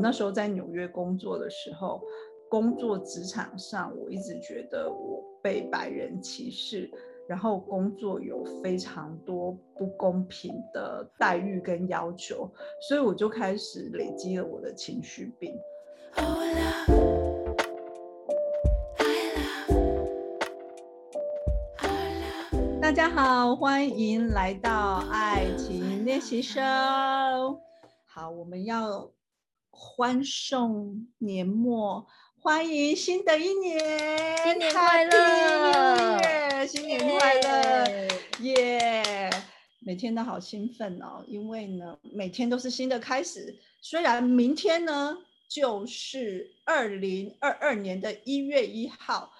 那时候在纽约工作的时候，工作职场上，我一直觉得我被白人歧视，然后工作有非常多不公平的待遇跟要求，所以我就开始累积了我的情绪病。大家好，欢迎来到爱情练习生。好，我们要。欢送年末，欢迎新的一年，新年快乐！新年快乐！耶！每天都好兴奋哦，因为呢，每天都是新的开始。虽然明天呢，就是二零二二年的一月一号，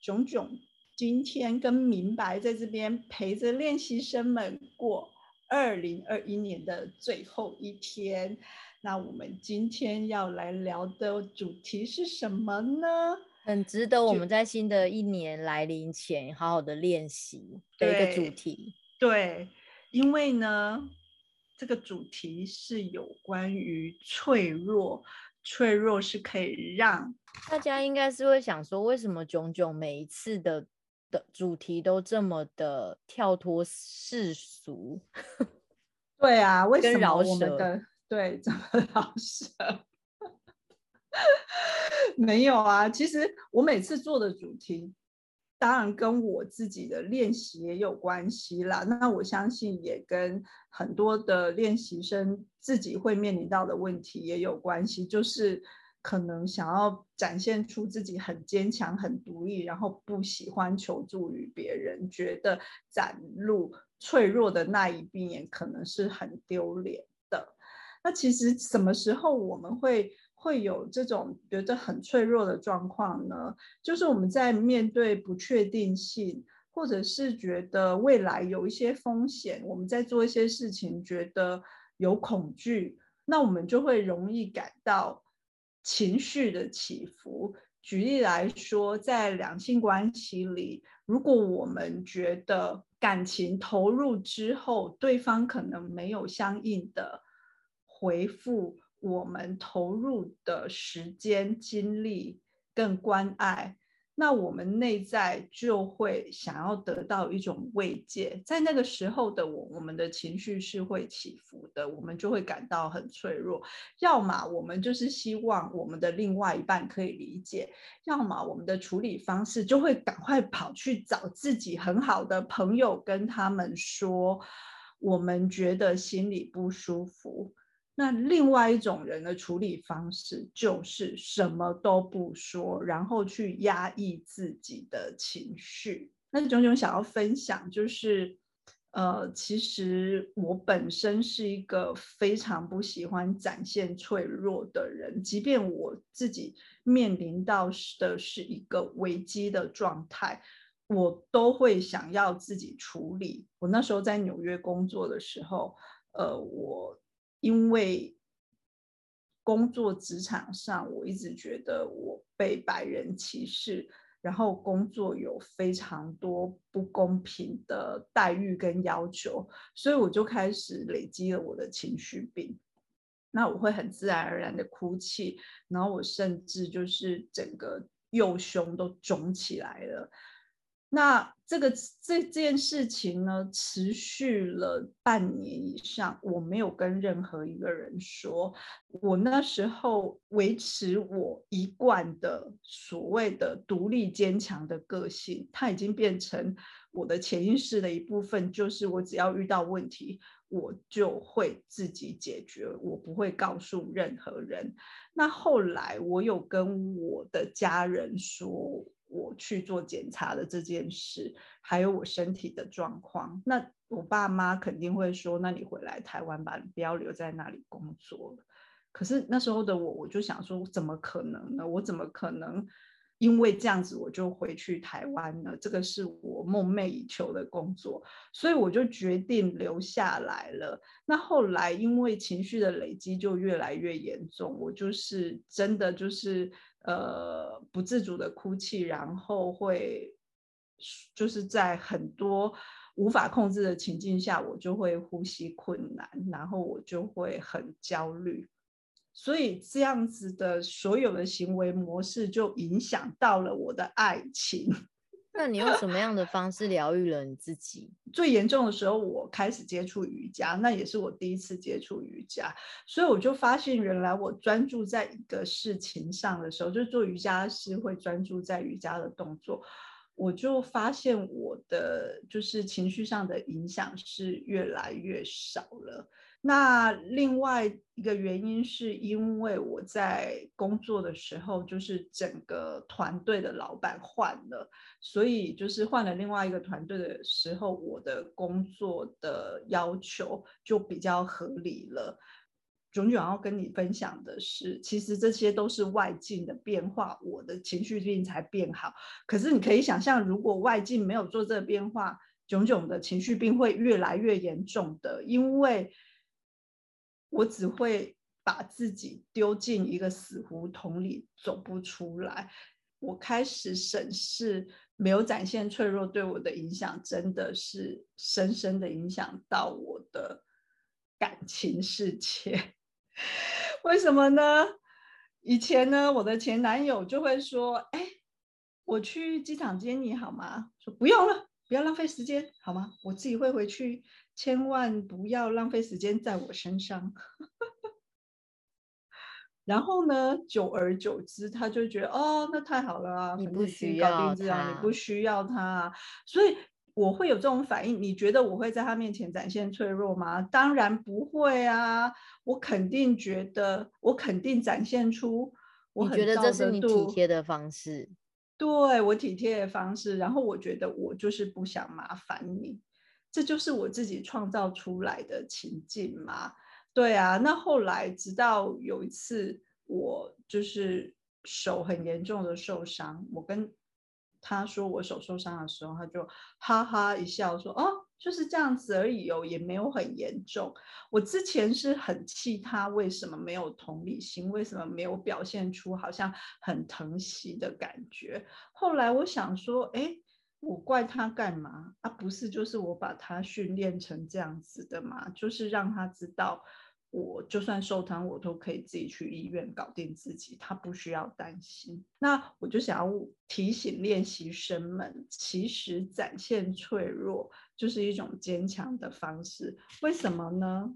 炯炯今天跟明白在这边陪着练习生们过二零二一年的最后一天。那我们今天要来聊的主题是什么呢？很值得我们在新的一年来临前好好的练习的一个主题。对，因为呢，这个主题是有关于脆弱，脆弱是可以让大家应该是会想说，为什么炯炯每一次的的主题都这么的跳脱世俗？对啊，为什么我们的？对，怎么老师？没有啊，其实我每次做的主题，当然跟我自己的练习也有关系啦。那我相信也跟很多的练习生自己会面临到的问题也有关系，就是可能想要展现出自己很坚强、很独立，然后不喜欢求助于别人，觉得展露脆弱的那一面可能是很丢脸。那其实什么时候我们会会有这种觉得很脆弱的状况呢？就是我们在面对不确定性，或者是觉得未来有一些风险，我们在做一些事情觉得有恐惧，那我们就会容易感到情绪的起伏。举例来说，在两性关系里，如果我们觉得感情投入之后，对方可能没有相应的。回复我们投入的时间、精力更关爱，那我们内在就会想要得到一种慰藉。在那个时候的我，我们的情绪是会起伏的，我们就会感到很脆弱。要么我们就是希望我们的另外一半可以理解，要么我们的处理方式就会赶快跑去找自己很好的朋友，跟他们说我们觉得心里不舒服。那另外一种人的处理方式就是什么都不说，然后去压抑自己的情绪。那炯炯想要分享，就是，呃，其实我本身是一个非常不喜欢展现脆弱的人，即便我自己面临到的是一个危机的状态，我都会想要自己处理。我那时候在纽约工作的时候，呃，我。因为工作职场上，我一直觉得我被白人歧视，然后工作有非常多不公平的待遇跟要求，所以我就开始累积了我的情绪病。那我会很自然而然的哭泣，然后我甚至就是整个右胸都肿起来了。那这个这件事情呢，持续了半年以上，我没有跟任何一个人说。我那时候维持我一贯的所谓的独立坚强的个性，它已经变成我的潜意识的一部分。就是我只要遇到问题，我就会自己解决，我不会告诉任何人。那后来我有跟我的家人说。我去做检查的这件事，还有我身体的状况，那我爸妈肯定会说：“那你回来台湾吧，你不要留在那里工作。”可是那时候的我，我就想说：“怎么可能呢？我怎么可能因为这样子我就回去台湾呢？这个是我梦寐以求的工作，所以我就决定留下来了。那后来因为情绪的累积就越来越严重，我就是真的就是。呃，不自主的哭泣，然后会就是在很多无法控制的情境下，我就会呼吸困难，然后我就会很焦虑。所以这样子的所有的行为模式就影响到了我的爱情。那你用什么样的方式疗愈了你自己？最严重的时候，我开始接触瑜伽，那也是我第一次接触瑜伽，所以我就发现，原来我专注在一个事情上的时候，就做瑜伽是会专注在瑜伽的动作，我就发现我的就是情绪上的影响是越来越少了。那另外一个原因是因为我在工作的时候，就是整个团队的老板换了，所以就是换了另外一个团队的时候，我的工作的要求就比较合理了。炯炯要跟你分享的是，其实这些都是外境的变化，我的情绪病才变好。可是你可以想象，如果外境没有做这个变化，炯炯的情绪病会越来越严重的，因为。我只会把自己丢进一个死胡同里，走不出来。我开始审视没有展现脆弱对我的影响，真的是深深的影响到我的感情世界。为什么呢？以前呢，我的前男友就会说：“哎，我去机场接你好吗？”说不用了，不要浪费时间好吗？我自己会回去。千万不要浪费时间在我身上。然后呢，久而久之，他就觉得哦，那太好了啊，你不需要他，你不需要他。所以我会有这种反应。你觉得我会在他面前展现脆弱吗？当然不会啊！我肯定觉得，我肯定展现出我觉得这是你体贴的方式。对我体贴的方式。然后我觉得我就是不想麻烦你。这就是我自己创造出来的情境嘛？对啊，那后来直到有一次，我就是手很严重的受伤，我跟他说我手受伤的时候，他就哈哈一笑说：“哦，就是这样子而已哦，也没有很严重。”我之前是很气他为什么没有同理心，为什么没有表现出好像很疼惜的感觉。后来我想说，哎。我怪他干嘛？啊，不是，就是我把他训练成这样子的嘛，就是让他知道，我就算受伤，我都可以自己去医院搞定自己，他不需要担心。那我就想要提醒练习生们，其实展现脆弱就是一种坚强的方式。为什么呢？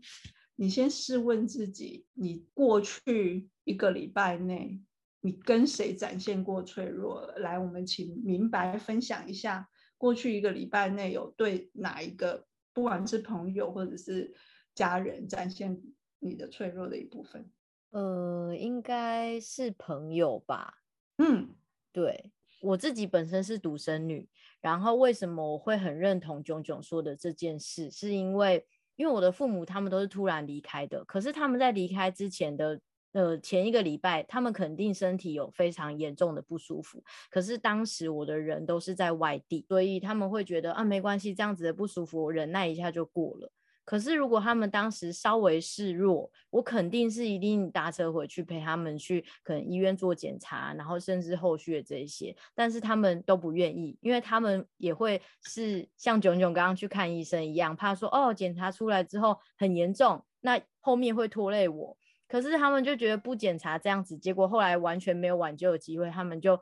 你先试问自己，你过去一个礼拜内。你跟谁展现过脆弱？来，我们请明白分享一下，过去一个礼拜内有对哪一个，不管是朋友或者是家人，展现你的脆弱的一部分？呃，应该是朋友吧。嗯，对我自己本身是独生女，然后为什么我会很认同炯炯说的这件事？是因为因为我的父母他们都是突然离开的，可是他们在离开之前的。呃，前一个礼拜，他们肯定身体有非常严重的不舒服。可是当时我的人都是在外地，所以他们会觉得啊，没关系，这样子的不舒服，我忍耐一下就过了。可是如果他们当时稍微示弱，我肯定是一定搭车回去陪他们去，可能医院做检查，然后甚至后续的这些。但是他们都不愿意，因为他们也会是像炯炯刚刚去看医生一样，怕说哦，检查出来之后很严重，那后面会拖累我。可是他们就觉得不检查这样子，结果后来完全没有挽救的机会，他们就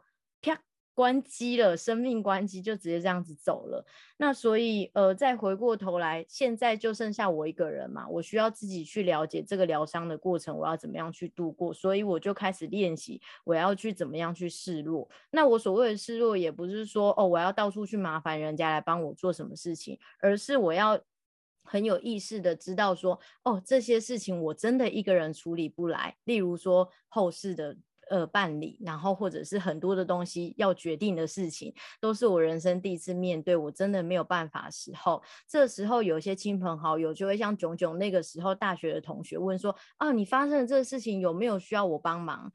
关机了，生命关机就直接这样子走了。那所以呃，再回过头来，现在就剩下我一个人嘛，我需要自己去了解这个疗伤的过程，我要怎么样去度过，所以我就开始练习，我要去怎么样去示弱。那我所谓的示弱，也不是说哦，我要到处去麻烦人家来帮我做什么事情，而是我要。很有意识的知道说，哦，这些事情我真的一个人处理不来。例如说后事的呃办理，然后或者是很多的东西要决定的事情，都是我人生第一次面对，我真的没有办法时候。这时候有些亲朋好友就会像炯炯那个时候大学的同学问说，啊，你发生了这个事情有没有需要我帮忙？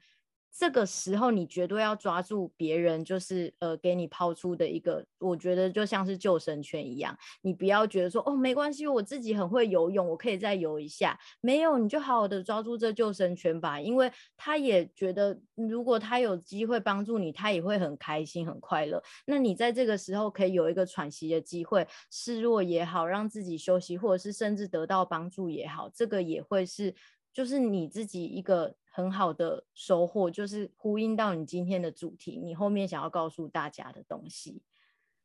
这个时候，你绝对要抓住别人，就是呃，给你抛出的一个，我觉得就像是救生圈一样。你不要觉得说，哦，没关系，我自己很会游泳，我可以再游一下。没有，你就好好的抓住这救生圈吧，因为他也觉得，如果他有机会帮助你，他也会很开心、很快乐。那你在这个时候可以有一个喘息的机会，示弱也好，让自己休息，或者是甚至得到帮助也好，这个也会是，就是你自己一个。很好的收获，就是呼应到你今天的主题，你后面想要告诉大家的东西。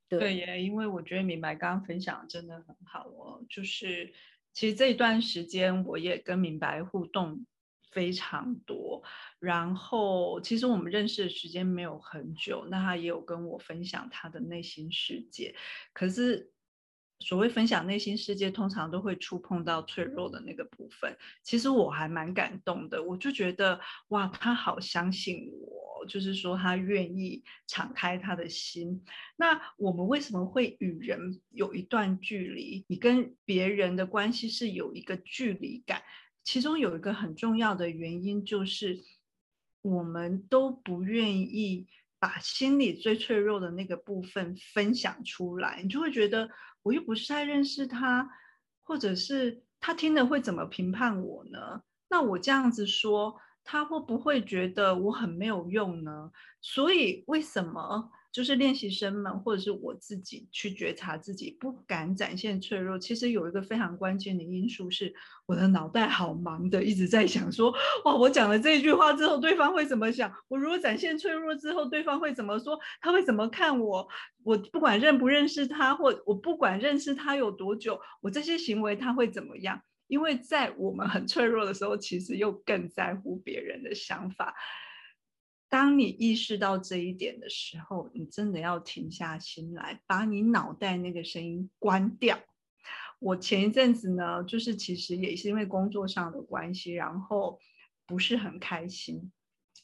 对耶，因为我觉得明白刚刚分享的真的很好哦，就是其实这一段时间我也跟明白互动非常多，然后其实我们认识的时间没有很久，那他也有跟我分享他的内心世界，可是。所谓分享内心世界，通常都会触碰到脆弱的那个部分。其实我还蛮感动的，我就觉得哇，他好相信我，就是说他愿意敞开他的心。那我们为什么会与人有一段距离？你跟别人的关系是有一个距离感，其中有一个很重要的原因就是我们都不愿意把心里最脆弱的那个部分分享出来，你就会觉得。我又不是太认识他，或者是他听了会怎么评判我呢？那我这样子说，他会不会觉得我很没有用呢？所以为什么？就是练习生们，或者是我自己去觉察自己不敢展现脆弱。其实有一个非常关键的因素是，我的脑袋好忙的，一直在想说：哇，我讲了这句话之后，对方会怎么想？我如果展现脆弱之后，对方会怎么说？他会怎么看我？我不管认不认识他，或我不管认识他有多久，我这些行为他会怎么样？因为在我们很脆弱的时候，其实又更在乎别人的想法。当你意识到这一点的时候，你真的要停下心来，把你脑袋那个声音关掉。我前一阵子呢，就是其实也是因为工作上的关系，然后不是很开心。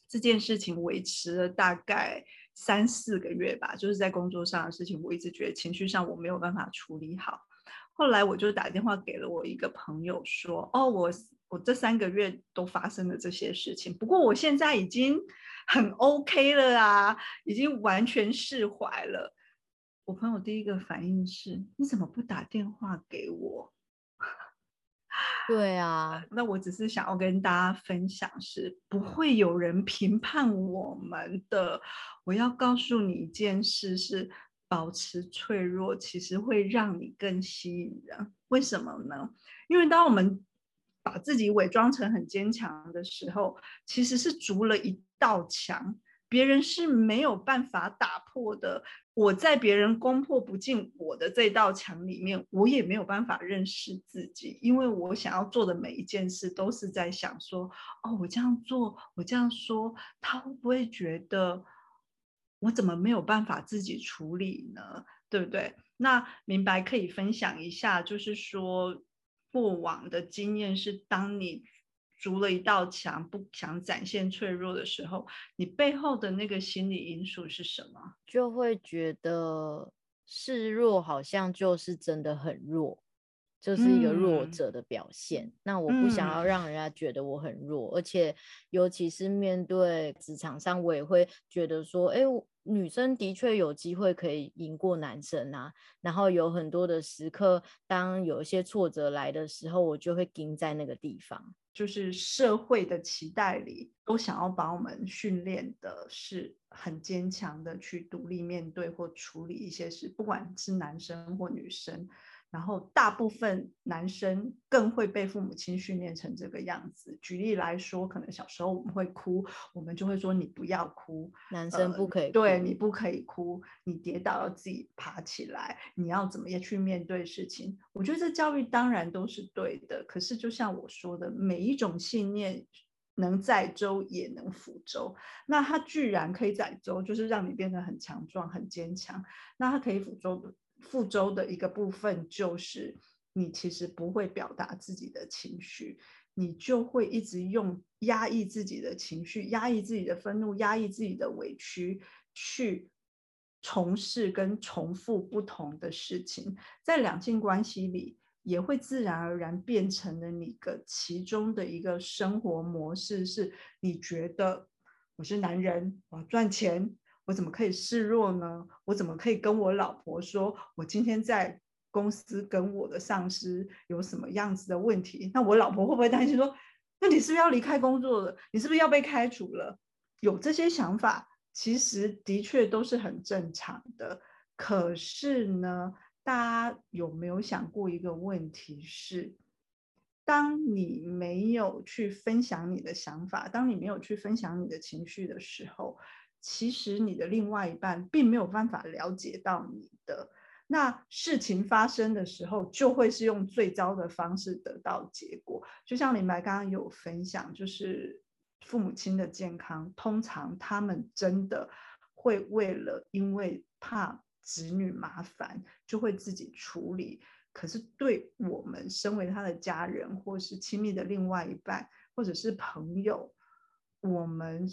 这件事情维持了大概三四个月吧，就是在工作上的事情，我一直觉得情绪上我没有办法处理好。后来我就打电话给了我一个朋友，说：“哦，我我这三个月都发生了这些事情，不过我现在已经。”很 OK 了啊，已经完全释怀了。我朋友第一个反应是：你怎么不打电话给我？对啊，那我只是想要跟大家分享，是不会有人评判我们的。我要告诉你一件事：是保持脆弱，其实会让你更吸引人。为什么呢？因为当我们把自己伪装成很坚强的时候，其实是筑了一道墙，别人是没有办法打破的。我在别人攻破不进我的这道墙里面，我也没有办法认识自己，因为我想要做的每一件事都是在想说：哦，我这样做，我这样说，他会不会觉得我怎么没有办法自己处理呢？对不对？那明白可以分享一下，就是说。过往的经验是，当你筑了一道墙，不想展现脆弱的时候，你背后的那个心理因素是什么？就会觉得示弱好像就是真的很弱，就是一个弱者的表现。那我不想要让人家觉得我很弱，而且尤其是面对职场上，我也会觉得说，哎。女生的确有机会可以赢过男生啊，然后有很多的时刻，当有一些挫折来的时候，我就会盯在那个地方。就是社会的期待里，都想要把我们训练的是很坚强的去独立面对或处理一些事，不管是男生或女生。然后大部分男生更会被父母亲训练成这个样子。举例来说，可能小时候我们会哭，我们就会说你不要哭，男生不可以，对你不可以哭，你跌倒要自己爬起来，你要怎么样去面对事情？我觉得这教育当然都是对的，可是就像我说的，每一种信念能载舟也能覆舟。那它居然可以载舟，就是让你变得很强壮、很坚强。那它可以覆舟。副周的一个部分就是，你其实不会表达自己的情绪，你就会一直用压抑自己的情绪、压抑自己的愤怒、压抑自己的委屈，去从事跟重复不同的事情，在两性关系里，也会自然而然变成了你个其中的一个生活模式，是你觉得我是男人，我要赚钱。我怎么可以示弱呢？我怎么可以跟我老婆说，我今天在公司跟我的上司有什么样子的问题？那我老婆会不会担心说，那你是不是要离开工作了？你是不是要被开除了？有这些想法，其实的确都是很正常的。可是呢，大家有没有想过一个问题是，当你没有去分享你的想法，当你没有去分享你的情绪的时候，其实你的另外一半并没有办法了解到你的。那事情发生的时候，就会是用最糟的方式得到结果。就像林白刚刚有分享，就是父母亲的健康，通常他们真的会为了因为怕子女麻烦，就会自己处理。可是对我们身为他的家人，或是亲密的另外一半，或者是朋友，我们。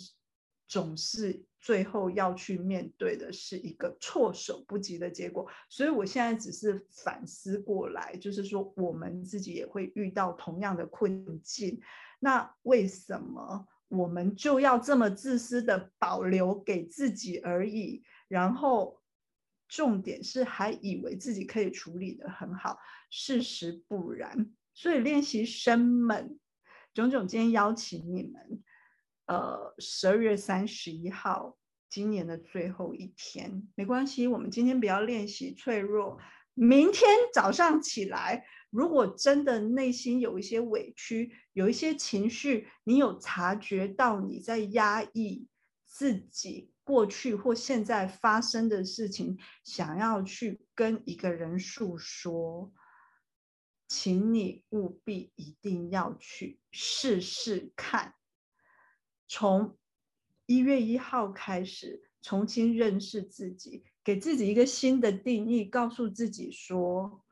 总是最后要去面对的是一个措手不及的结果，所以我现在只是反思过来，就是说我们自己也会遇到同样的困境，那为什么我们就要这么自私的保留给自己而已？然后重点是还以为自己可以处理的很好，事实不然。所以练习生们，炯炯今天邀请你们。呃，十二月三十一号，今年的最后一天，没关系，我们今天不要练习脆弱。明天早上起来，如果真的内心有一些委屈，有一些情绪，你有察觉到你在压抑自己过去或现在发生的事情，想要去跟一个人诉说，请你务必一定要去试试看。从一月一号开始，重新认识自己，给自己一个新的定义，告诉自己说，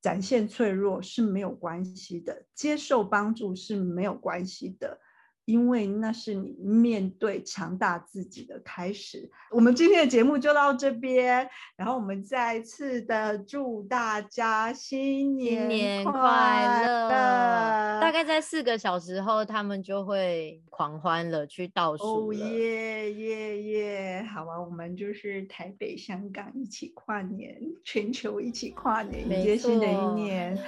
展现脆弱是没有关系的，接受帮助是没有关系的。因为那是你面对强大自己的开始。我们今天的节目就到这边，然后我们再次的祝大家新年快乐。大概在四个小时后，他们就会狂欢了，去倒数了。耶耶耶！好啊，我们就是台北、香港一起跨年，全球一起跨年，迎接新的一年。